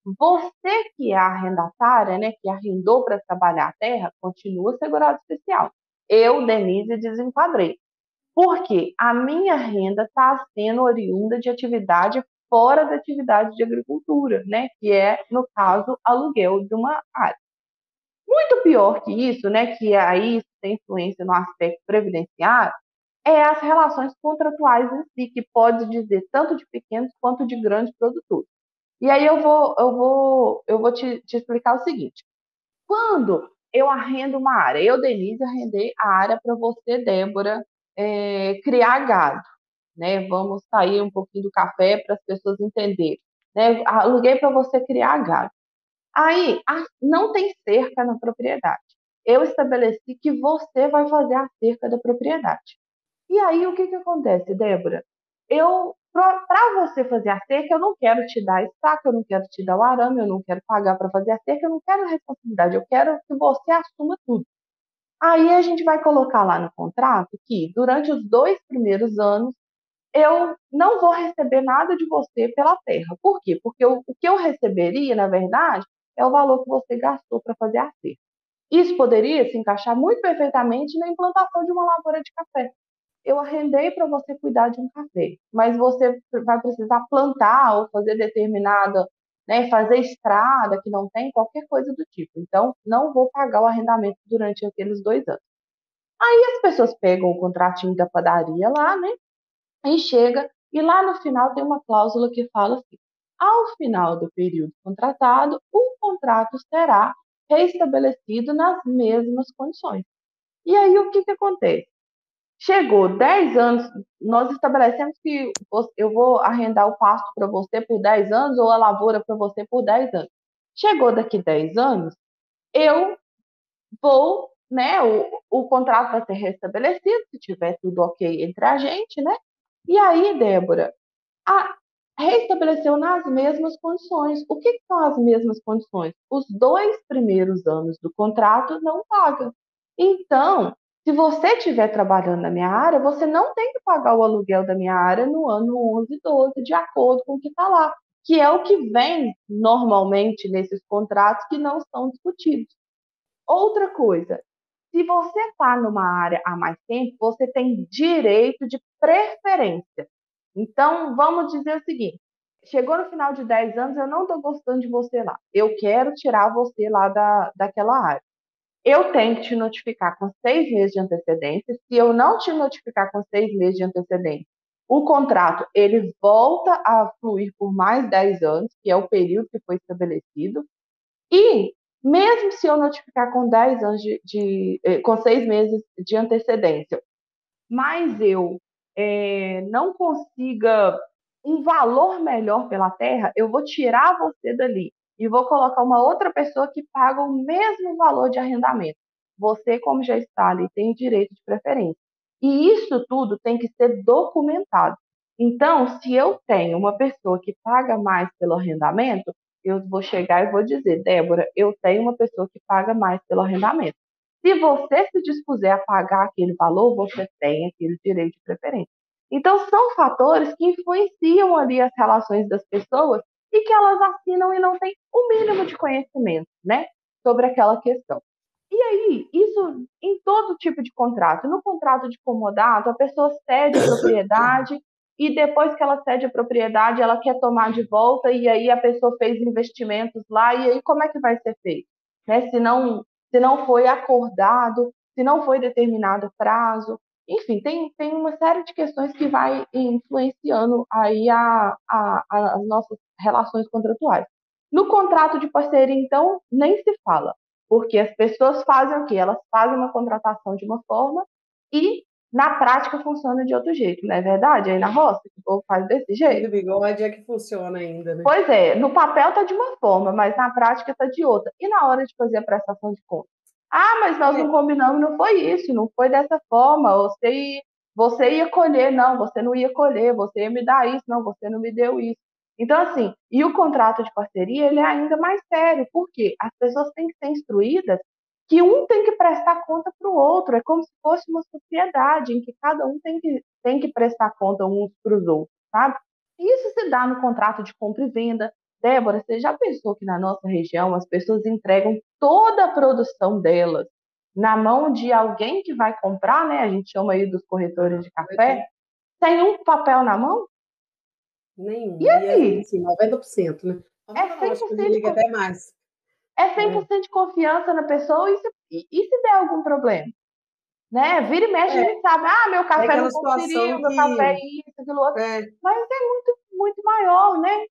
Você que é arrendatária, né, que arrendou para trabalhar a terra, continua segurado especial. Eu, Denise, desenquadrei. Porque a minha renda está sendo oriunda de atividade fora da atividade de agricultura, né, que é, no caso, aluguel de uma área. Muito pior que isso, né, que aí tem influência no aspecto previdenciário, é as relações contratuais em si, que pode dizer tanto de pequenos quanto de grandes produtores. E aí eu vou, eu vou, eu vou te, te explicar o seguinte. Quando eu arrendo uma área, eu, Denise, arrendei a área para você, Débora, é, criar gado. Né? Vamos sair um pouquinho do café para as pessoas entenderem. Né? Aluguei para você criar gado. Aí, não tem cerca na propriedade. Eu estabeleci que você vai fazer a cerca da propriedade. E aí, o que, que acontece, Débora? Eu para você fazer a cerca, eu não quero te dar estaca, eu não quero te dar o arame, eu não quero pagar para fazer a cerca, eu não quero responsabilidade, eu quero que você assuma tudo. Aí a gente vai colocar lá no contrato que durante os dois primeiros anos eu não vou receber nada de você pela terra. Por quê? Porque eu, o que eu receberia, na verdade, é o valor que você gastou para fazer a cerca. Isso poderia se encaixar muito perfeitamente na implantação de uma lavoura de café eu arrendei para você cuidar de um café, mas você vai precisar plantar ou fazer determinada, né, fazer estrada que não tem qualquer coisa do tipo. Então, não vou pagar o arrendamento durante aqueles dois anos. Aí as pessoas pegam o contratinho da padaria lá, né, e chega e lá no final tem uma cláusula que fala assim: ao final do período contratado, o contrato será reestabelecido nas mesmas condições. E aí o que, que acontece? Chegou 10 anos, nós estabelecemos que eu vou arrendar o pasto para você por 10 anos ou a lavoura para você por 10 anos. Chegou daqui 10 anos, eu vou, né, o, o contrato vai ser restabelecido, se tiver tudo ok entre a gente, né? E aí, Débora, a, reestabeleceu nas mesmas condições. O que, que são as mesmas condições? Os dois primeiros anos do contrato não pagam. Então, se você estiver trabalhando na minha área, você não tem que pagar o aluguel da minha área no ano 11, 12, de acordo com o que está lá, que é o que vem normalmente nesses contratos que não são discutidos. Outra coisa, se você está numa área há mais tempo, você tem direito de preferência. Então, vamos dizer o seguinte: chegou no final de 10 anos, eu não estou gostando de você lá. Eu quero tirar você lá da, daquela área eu tenho que te notificar com seis meses de antecedência. Se eu não te notificar com seis meses de antecedência, o contrato ele volta a fluir por mais dez anos, que é o período que foi estabelecido. E mesmo se eu notificar com dez anos de, de eh, com seis meses de antecedência, mas eu é, não consiga um valor melhor pela terra, eu vou tirar você dali e vou colocar uma outra pessoa que paga o mesmo valor de arrendamento. Você, como já está ali, tem direito de preferência. E isso tudo tem que ser documentado. Então, se eu tenho uma pessoa que paga mais pelo arrendamento, eu vou chegar e vou dizer, Débora, eu tenho uma pessoa que paga mais pelo arrendamento. Se você se dispuser a pagar aquele valor, você tem aquele direito de preferência. Então, são fatores que influenciam ali as relações das pessoas e que elas assinam e não têm o mínimo de conhecimento, né, sobre aquela questão. E aí, isso em todo tipo de contrato. No contrato de comodato, a pessoa cede a propriedade e depois que ela cede a propriedade, ela quer tomar de volta e aí a pessoa fez investimentos lá e aí como é que vai ser feito? Né? Se não, se não foi acordado, se não foi determinado prazo, enfim, tem, tem uma série de questões que vai influenciando aí a, a, a, as nossas relações contratuais. No contrato de parceria, então, nem se fala, porque as pessoas fazem o quê? Elas fazem uma contratação de uma forma e Na prática funciona de outro jeito, não é verdade? Aí na roça, o povo faz desse jeito. O bigode é que funciona ainda, né? Pois é, no papel tá de uma forma, mas na prática tá de outra. E na hora de fazer a prestação de contas? Ah, mas nós não combinamos, não foi isso, não foi dessa forma. Você você ia colher, não, você não ia colher, você ia me dar isso, não, você não me deu isso. Então, assim, e o contrato de parceria, ele é ainda mais sério, porque as pessoas têm que ser instruídas que um tem que prestar conta para o outro, é como se fosse uma sociedade em que cada um tem que, tem que prestar conta uns para os outros, sabe? Isso se dá no contrato de compra e venda. Débora, você já pensou que na nossa região as pessoas entregam toda a produção delas na mão de alguém que vai comprar, né? A gente chama aí dos corretores de café, sem um papel na mão? Nenhum. E aí? Sim, 90%, né? É 100% de... até mais. É 100% é. de confiança na pessoa e se, e, se der algum problema? Né? Vira e mexe, é. a gente sabe, ah, meu café é não conferiu, meu café é isso, aquilo outro. É. Mas é muito, muito maior, né?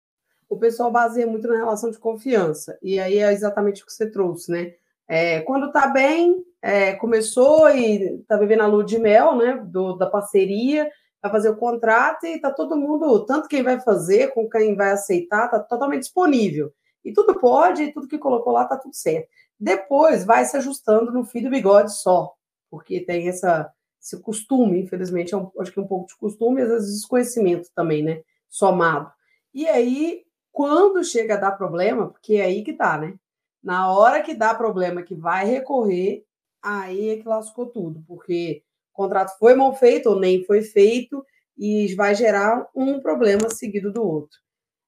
O pessoal baseia muito na relação de confiança. E aí é exatamente o que você trouxe, né? É, quando tá bem, é, começou e tá vivendo a lua de mel, né? Do, da parceria, vai fazer o contrato e tá todo mundo, tanto quem vai fazer, com quem vai aceitar, tá totalmente disponível. E tudo pode, tudo que colocou lá tá tudo certo. Depois vai se ajustando no fio do bigode só, porque tem essa, esse costume, infelizmente, é um, acho que é um pouco de costume, às vezes desconhecimento também, né? Somado. E aí, quando chega a dar problema, porque é aí que tá, né? Na hora que dá problema, que vai recorrer, aí é que lascou tudo, porque o contrato foi mal feito ou nem foi feito e vai gerar um problema seguido do outro.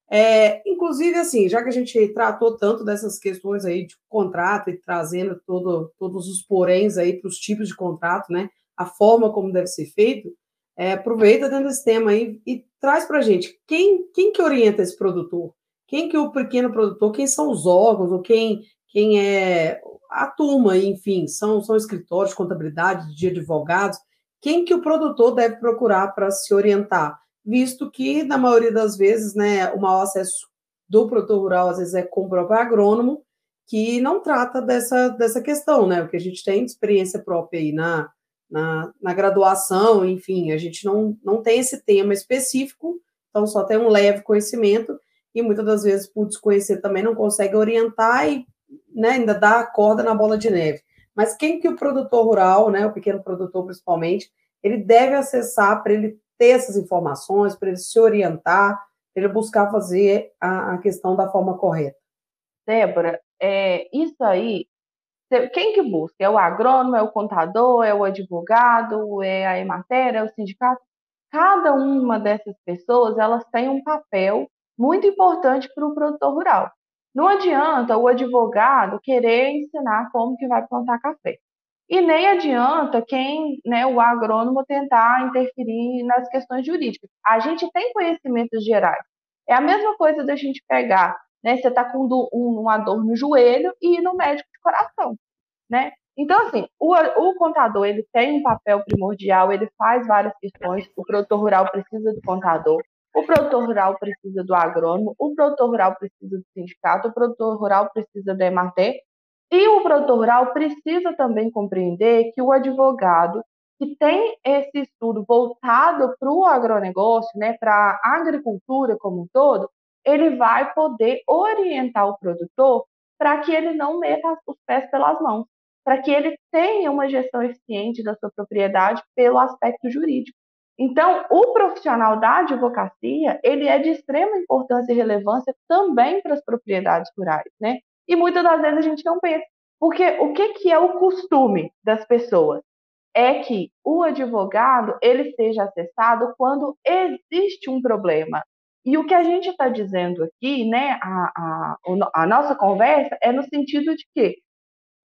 É, inclusive, assim, já que a gente tratou tanto dessas questões aí de contrato e trazendo todo, todos os poréns aí para os tipos de contrato, né? A forma como deve ser feito, é, aproveita dentro desse tema aí e traz para gente quem, quem que orienta esse produtor? Quem que é o pequeno produtor? Quem são os órgãos? Ou quem, quem é a turma, enfim, são, são escritórios de contabilidade, de advogados? Quem que o produtor deve procurar para se orientar? visto que, na maioria das vezes, né, o maior acesso do produtor rural, às vezes, é com o próprio agrônomo, que não trata dessa, dessa questão, né? O que a gente tem experiência própria aí na, na, na, graduação, enfim, a gente não, não tem esse tema específico, então só tem um leve conhecimento, e muitas das vezes, por desconhecer, também não consegue orientar e né, ainda dá a corda na bola de neve. Mas quem que o produtor rural, né, o pequeno produtor principalmente, ele deve acessar para ele ter essas informações, para ele se orientar, para ele buscar fazer a, a, questão da forma correta. Débora, é, isso aí, quem que busca? É o agrônomo, é o contador, é o advogado, é a Emater, é o sindicato? Cada uma dessas pessoas, elas têm um papel muito importante para o produtor rural. Não adianta o advogado querer ensinar como que vai plantar café. E nem adianta quem, né, o agrônomo tentar interferir nas questões jurídicas. A gente tem conhecimentos gerais. É a mesma coisa da gente pegar, né, você está com um, uma dor no joelho e ir no médico de coração, né? Então, assim, o, o contador, ele tem um papel primordial, ele faz várias questões, o produtor rural precisa do contador, o produtor rural precisa do agrônomo, o produtor rural precisa do sindicato, o produtor rural precisa do EMATE, e o produtor rural precisa também compreender que o advogado que tem esse estudo voltado para o agronegócio, né, para a agricultura como um todo, ele vai poder orientar o produtor para que ele não meta os pés pelas mãos, para que ele tenha uma gestão eficiente da sua propriedade pelo aspecto jurídico. Então, o profissional da advocacia, ele é de extrema importância e relevância também para as propriedades rurais, né? E muitas das vezes a gente não pensa. Porque o que, que é o costume das pessoas? É que o advogado ele seja acessado quando existe um problema. E o que a gente está dizendo aqui, né, a, a, a nossa conversa é no sentido de que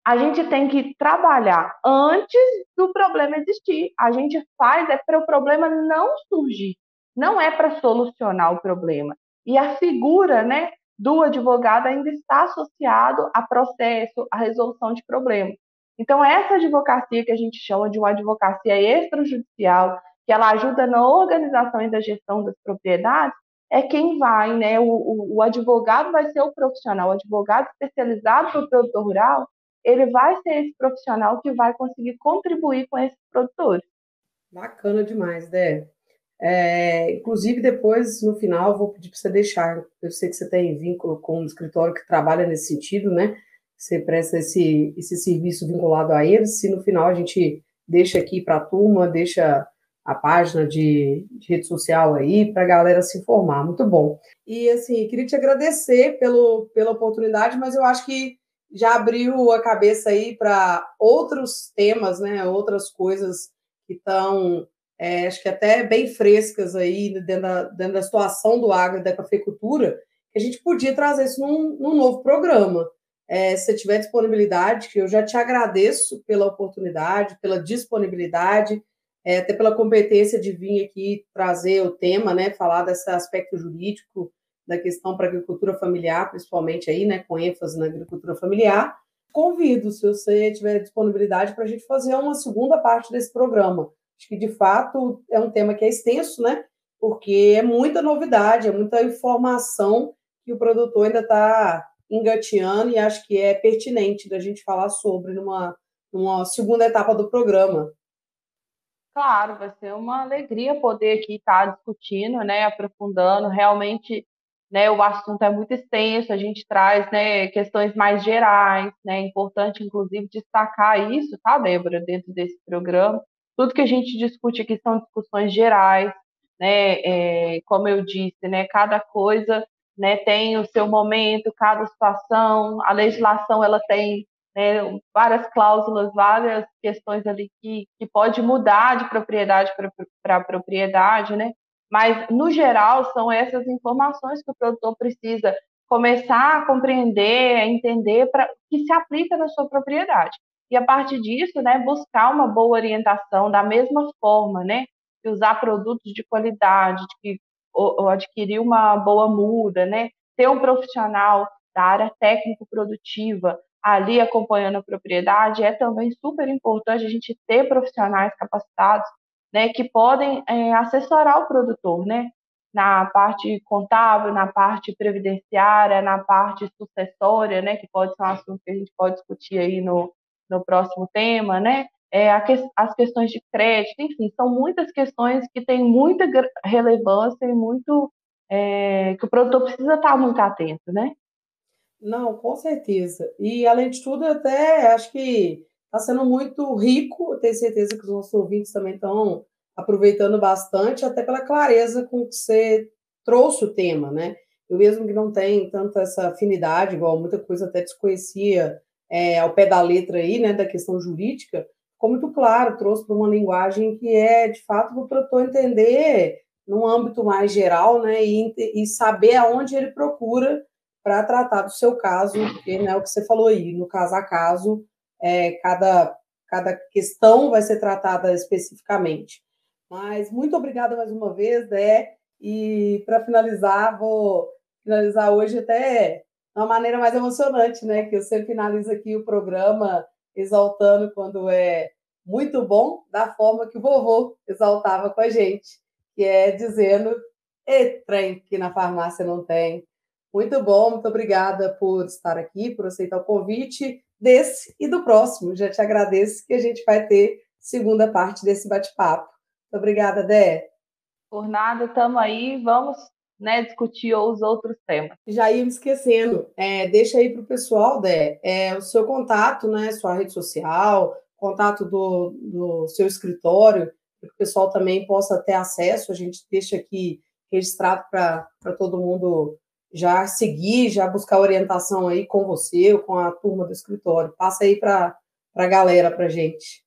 a gente tem que trabalhar antes do problema existir. A gente faz é para o problema não surgir, não é para solucionar o problema. E a figura, né, do advogado ainda está associado a processo, a resolução de problemas. Então, essa advocacia que a gente chama de uma advocacia extrajudicial, que ela ajuda na organização e da gestão das propriedades, é quem vai, né? O, o, o advogado vai ser o profissional, o advogado especializado para o produtor rural, ele vai ser esse profissional que vai conseguir contribuir com esses produtores. Bacana demais, Dé. É, inclusive, depois, no final, vou pedir para você deixar. Eu sei que você tem vínculo com um escritório que trabalha nesse sentido, né? Você presta esse, esse serviço vinculado a eles. Se no final a gente deixa aqui para a turma, deixa a página de, de rede social aí para a galera se informar. Muito bom. E assim, queria te agradecer pelo, pela oportunidade, mas eu acho que já abriu a cabeça aí para outros temas, né? Outras coisas que estão, é, acho que até bem frescas aí dentro da, dentro da situação do agro e da cafeicultura, que a gente podia trazer isso num, num novo programa. É, se tiver disponibilidade, que eu já te agradeço pela oportunidade, pela disponibilidade, é, até pela competência de vir aqui trazer o tema, né, falar desse aspecto jurídico da questão para agricultura familiar, principalmente aí, né, com ênfase na agricultura familiar. Convido, se você tiver disponibilidade, para a gente fazer uma segunda parte desse programa. Acho que, de fato, é um tema que é extenso, né? Porque é muita novidade, é muita informação que o produtor ainda está engateando e acho que é pertinente da gente falar sobre numa, numa segunda etapa do programa. Claro, vai ser uma alegria poder aqui estar discutindo, né, aprofundando. Realmente né, o assunto é muito extenso, a gente traz né, questões mais gerais, né, é importante, inclusive, destacar isso, tá, Débora, dentro desse programa. Tudo que a gente discute aqui são discussões gerais, né, é, como eu disse, né, cada coisa né, tem o seu momento, cada situação, a legislação ela tem né, várias cláusulas, várias questões ali que, que pode mudar de propriedade para propriedade, né? Mas, no geral, são essas informações que o produtor precisa começar a compreender, a entender, para que se aplica na sua propriedade. E, a partir disso, né, buscar uma boa orientação da mesma forma, né? Usar produtos de qualidade, de, ou, ou adquirir uma boa muda, né? Ter um profissional da área técnico-produtiva ali acompanhando a propriedade, é também super importante a gente ter profissionais capacitados né, que podem é, assessorar o produtor, né, na parte contábil, na parte previdenciária, na parte sucessória, né, que pode ser um assunto que a gente pode discutir aí no, no próximo tema, né, é, as questões de crédito, enfim, são muitas questões que têm muita relevância e muito é, que o produtor precisa estar muito atento, né? Não, com certeza. E além de tudo, até acho que Está sendo muito rico, tenho certeza que os nossos ouvintes também estão aproveitando bastante, até pela clareza com que você trouxe o tema, né? Eu mesmo que não tenho tanta essa afinidade, igual muita coisa até desconhecia é, ao pé da letra aí, né, da questão jurídica, ficou muito claro, trouxe para uma linguagem que é, de fato, para produtor entender num âmbito mais geral, né, e, e saber aonde ele procura para tratar do seu caso, porque, né, o que você falou aí, no caso a caso, é, cada, cada questão vai ser tratada especificamente. Mas muito obrigada mais uma vez, Dé. E para finalizar, vou finalizar hoje até de uma maneira mais emocionante, né? Que eu sempre finalizo aqui o programa exaltando quando é muito bom, da forma que o vovô exaltava com a gente, que é dizendo: e trem que na farmácia não tem. Muito bom, muito obrigada por estar aqui, por aceitar o convite desse e do próximo. Já te agradeço que a gente vai ter segunda parte desse bate-papo. Muito obrigada, Dé. Por nada, estamos aí, vamos né, discutir os outros temas. Já ia me esquecendo, é, deixa aí para o pessoal, Dé, é, o seu contato, né, sua rede social, contato do, do seu escritório, para que o pessoal também possa ter acesso, a gente deixa aqui registrado para todo mundo já seguir, já buscar orientação aí com você ou com a turma do escritório. Passa aí para a galera, para gente.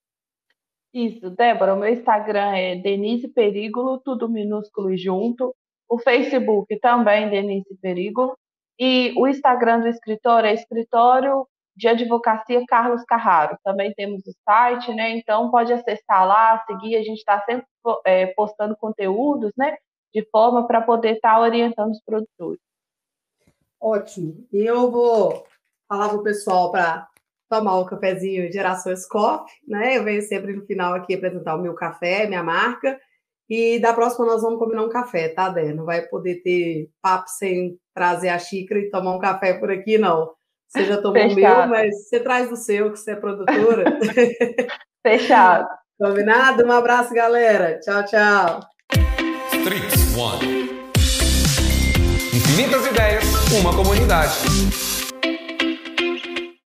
Isso, Débora, o meu Instagram é Denise Perigo, tudo minúsculo e junto. O Facebook também, Denise Perigo. E o Instagram do escritório é Escritório de Advocacia Carlos Carraro. Também temos o site, né? Então pode acessar lá, seguir. A gente está sempre é, postando conteúdos, né? De forma para poder estar tá orientando os produtores. Ótimo. E eu vou falar para o pessoal para tomar o cafezinho Gerações Coffee, né? Eu venho sempre no final aqui apresentar o meu café, minha marca. E da próxima nós vamos combinar um café, tá, Dé? Não vai poder ter papo sem trazer a xícara e tomar um café por aqui, não. Você já tomou o meu, mas você traz o seu, que você é produtora. Fechado. Combinado? Um abraço, galera. Tchau, tchau. Streets One. Infinitas ideias, uma comunidade.